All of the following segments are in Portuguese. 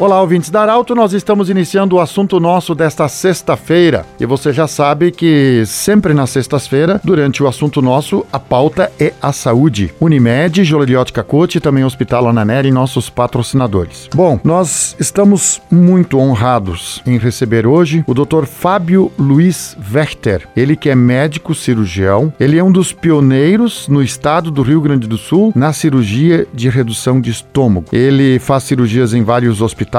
Olá, ouvintes da Arauto, nós estamos iniciando o assunto nosso desta sexta-feira. E você já sabe que sempre nas sextas-feiras, durante o assunto nosso, a pauta é a saúde. Unimed, Joleriot Cacote e também Hospital Ananeri, nossos patrocinadores. Bom, nós estamos muito honrados em receber hoje o Dr. Fábio Luiz Werther. Ele que é médico cirurgião, ele é um dos pioneiros no estado do Rio Grande do Sul na cirurgia de redução de estômago. Ele faz cirurgias em vários hospitais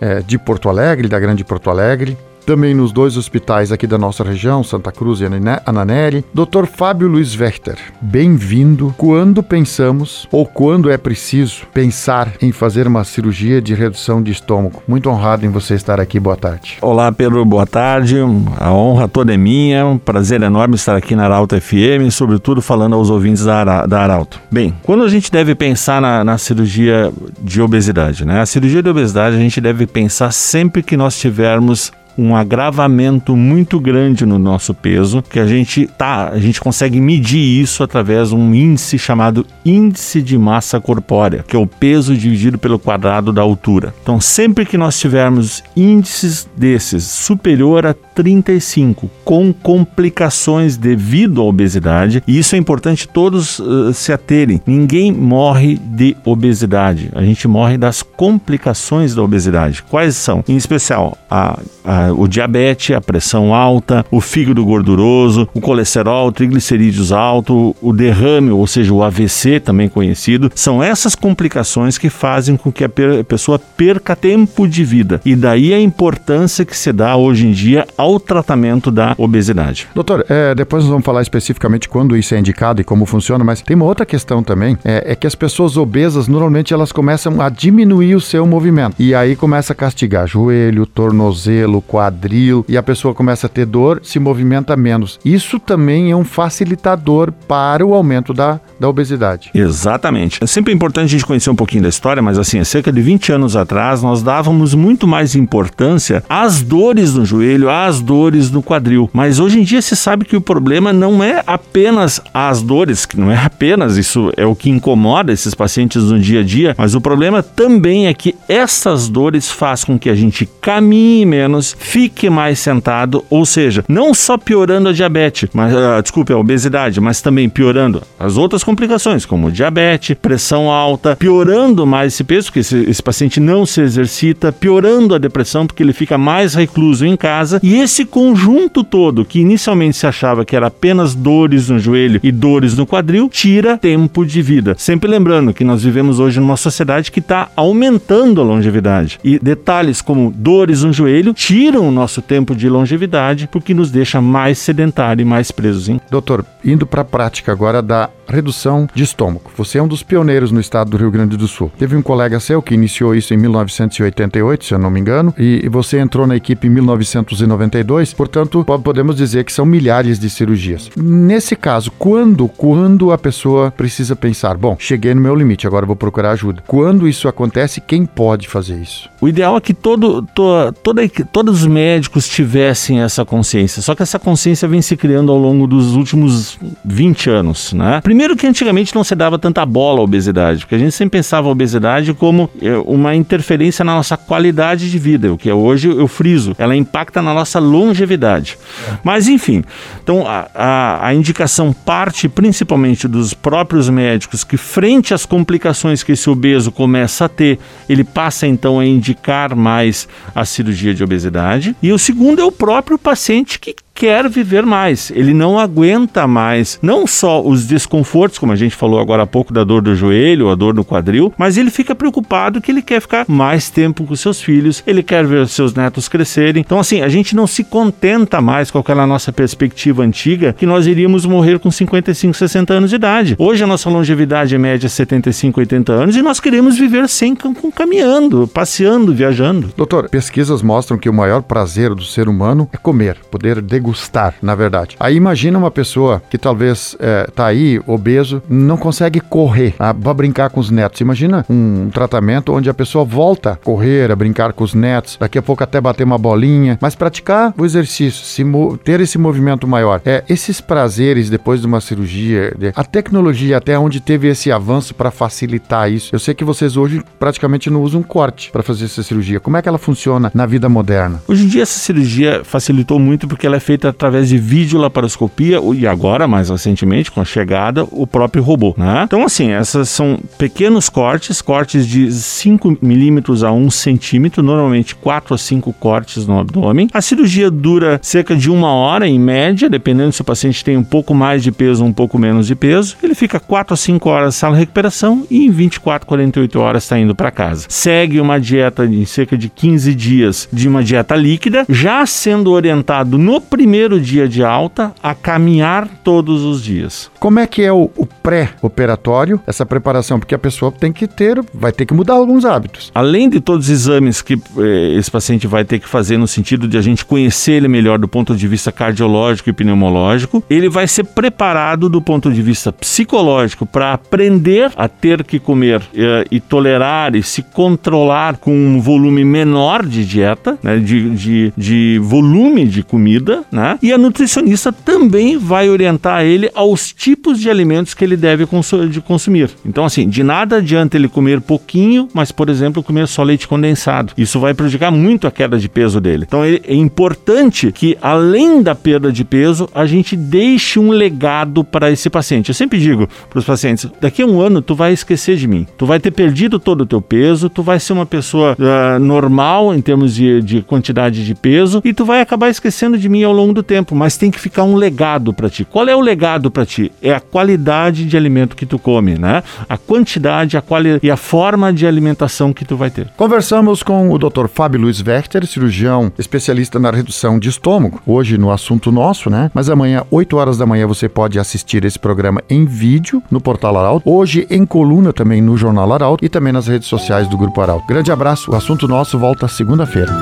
é, de Porto Alegre, da Grande Porto Alegre, também nos dois hospitais aqui da nossa região, Santa Cruz e Ananeri, Dr. Fábio Luiz Werther. Bem-vindo. Quando pensamos ou quando é preciso pensar em fazer uma cirurgia de redução de estômago? Muito honrado em você estar aqui. Boa tarde. Olá, Pedro. Boa tarde. A honra toda é minha. Um prazer enorme estar aqui na Arauto FM, sobretudo falando aos ouvintes da, Ara da Arauto. Bem, quando a gente deve pensar na, na cirurgia de obesidade, né? A cirurgia de obesidade a gente deve pensar sempre que nós tivermos um agravamento muito grande no nosso peso, que a gente tá, a gente consegue medir isso através de um índice chamado índice de massa corpórea, que é o peso dividido pelo quadrado da altura. Então, sempre que nós tivermos índices desses superior a 35 com complicações devido à obesidade, e isso é importante todos uh, se aterem. Ninguém morre de obesidade, a gente morre das complicações da obesidade. Quais são? Em especial, a, a, o diabetes, a pressão alta, o fígado gorduroso, o colesterol, triglicerídeos alto, o derrame, ou seja, o AVC, também conhecido. São essas complicações que fazem com que a pessoa perca tempo de vida. E daí a importância que se dá hoje em dia ao tratamento da obesidade. Doutor, é, depois nós vamos falar especificamente quando isso é indicado e como funciona, mas tem uma outra questão também, é, é que as pessoas obesas, normalmente elas começam a diminuir o seu movimento. E aí começa a castigar joelho, tornozelo, quadril, e a pessoa começa a ter dor, se movimenta menos. Isso também é um facilitador para o aumento da, da obesidade. Exatamente. É sempre importante a gente conhecer um pouquinho da história, mas assim, há cerca de 20 anos atrás, nós dávamos muito mais importância às dores no joelho, às dores no quadril. Mas hoje em dia se sabe que o problema não é apenas as dores, que não é apenas isso é o que incomoda esses pacientes no dia a dia, mas o problema também é que essas dores fazem com que a gente caminhe menos, fique mais sentado, ou seja, não só piorando a diabetes, mas uh, desculpe, a obesidade, mas também piorando as outras complicações, como diabetes, pressão alta, piorando mais esse peso, porque esse, esse paciente não se exercita, piorando a depressão, porque ele fica mais recluso em casa, e esse conjunto todo, que inicialmente se achava que era apenas dores no joelho e dores no quadril, tira tempo de vida. Sempre lembrando que nós vivemos hoje numa sociedade que está aumentando a longevidade. E detalhes como dores no joelho tiram o nosso tempo de longevidade porque nos deixa mais sedentário e mais presos em. Doutor, indo para a prática agora da redução de estômago. Você é um dos pioneiros no estado do Rio Grande do Sul. Teve um colega seu que iniciou isso em 1988, se eu não me engano, e você entrou na equipe em 1992, portanto, podemos dizer que são milhares de cirurgias. Nesse caso, quando, quando a pessoa precisa pensar, bom, cheguei no meu limite, agora vou procurar ajuda. Quando isso acontece, quem pode fazer isso? O ideal é que todo, to, toda, todos os médicos tivessem essa consciência, só que essa consciência vem se criando ao longo dos últimos 20 anos, né? Primeiro que antigamente não se dava tanta bola à obesidade, porque a gente sempre pensava a obesidade como é, uma interferência na nossa qualidade de vida, o que é hoje eu friso, ela impacta na nossa longevidade. Mas enfim, então a, a, a indicação parte principalmente dos próprios médicos que frente às complicações que esse obeso começa a ter, ele passa então a indicar mais a cirurgia de obesidade. E o segundo é o próprio paciente que quer viver mais, ele não aguenta mais não só os desconfortos, como a gente falou agora há pouco da dor do joelho, a dor no quadril, mas ele fica preocupado que ele quer ficar mais tempo com seus filhos, ele quer ver seus netos crescerem. Então assim, a gente não se contenta mais com aquela nossa perspectiva antiga que nós iríamos morrer com 55, 60 anos de idade. Hoje a nossa longevidade é média 75, 80 anos e nós queremos viver sem caminhando, passeando, viajando. Doutor, pesquisas mostram que o maior prazer do ser humano é comer, poder degustar degustar, na verdade. Aí imagina uma pessoa que talvez é, tá aí, obeso, não consegue correr, ah, vai brincar com os netos. Imagina um tratamento onde a pessoa volta a correr, a brincar com os netos, daqui a pouco até bater uma bolinha, mas praticar o exercício, ter esse movimento maior. É, esses prazeres depois de uma cirurgia, a tecnologia até onde teve esse avanço para facilitar isso. Eu sei que vocês hoje praticamente não usam corte para fazer essa cirurgia. Como é que ela funciona na vida moderna? Hoje em dia essa cirurgia facilitou muito porque ela é feita através de videolaparoscopia e agora, mais recentemente, com a chegada, o próprio robô. Né? Então, assim, essas são pequenos cortes, cortes de 5 milímetros a 1 centímetro, normalmente 4 a 5 cortes no abdômen. A cirurgia dura cerca de uma hora, em média, dependendo se o paciente tem um pouco mais de peso ou um pouco menos de peso. Ele fica 4 a 5 horas na sala de recuperação e em 24, 48 horas está indo para casa. Segue uma dieta de cerca de 15 dias de uma dieta líquida, já sendo orientado no primeiro dia de alta a caminhar todos os dias. Como é que é o, o pré-operatório, essa preparação? Porque a pessoa tem que ter, vai ter que mudar alguns hábitos. Além de todos os exames que eh, esse paciente vai ter que fazer no sentido de a gente conhecer ele melhor do ponto de vista cardiológico e pneumológico, ele vai ser preparado do ponto de vista psicológico para aprender a ter que comer eh, e tolerar e se controlar com um volume menor de dieta, né, de, de, de volume de comida, né? E a nutricionista também vai orientar ele aos tipos de alimentos que ele deve de consumir. Então, assim, de nada adianta ele comer pouquinho, mas, por exemplo, comer só leite condensado. Isso vai prejudicar muito a queda de peso dele. Então, é importante que, além da perda de peso, a gente deixe um legado para esse paciente. Eu sempre digo para os pacientes: daqui a um ano tu vai esquecer de mim. Tu vai ter perdido todo o teu peso, tu vai ser uma pessoa uh, normal em termos de, de quantidade de peso e tu vai acabar esquecendo de mim ao longo do tempo. Mas tem que ficar um legado para ti. Qual é o legado para ti? É a qualidade de alimento que tu come, né? A quantidade a quali e a forma de alimentação que tu vai ter. Conversamos com o Dr. Fábio Luiz Wechter, cirurgião especialista na redução de estômago, hoje no assunto nosso, né? Mas amanhã, 8 horas da manhã, você pode assistir esse programa em vídeo no Portal Arauto, hoje em coluna também no Jornal Arauto e também nas redes sociais do Grupo Arauto. Grande abraço, o assunto nosso volta segunda-feira.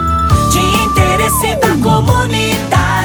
De interesse da comunidade,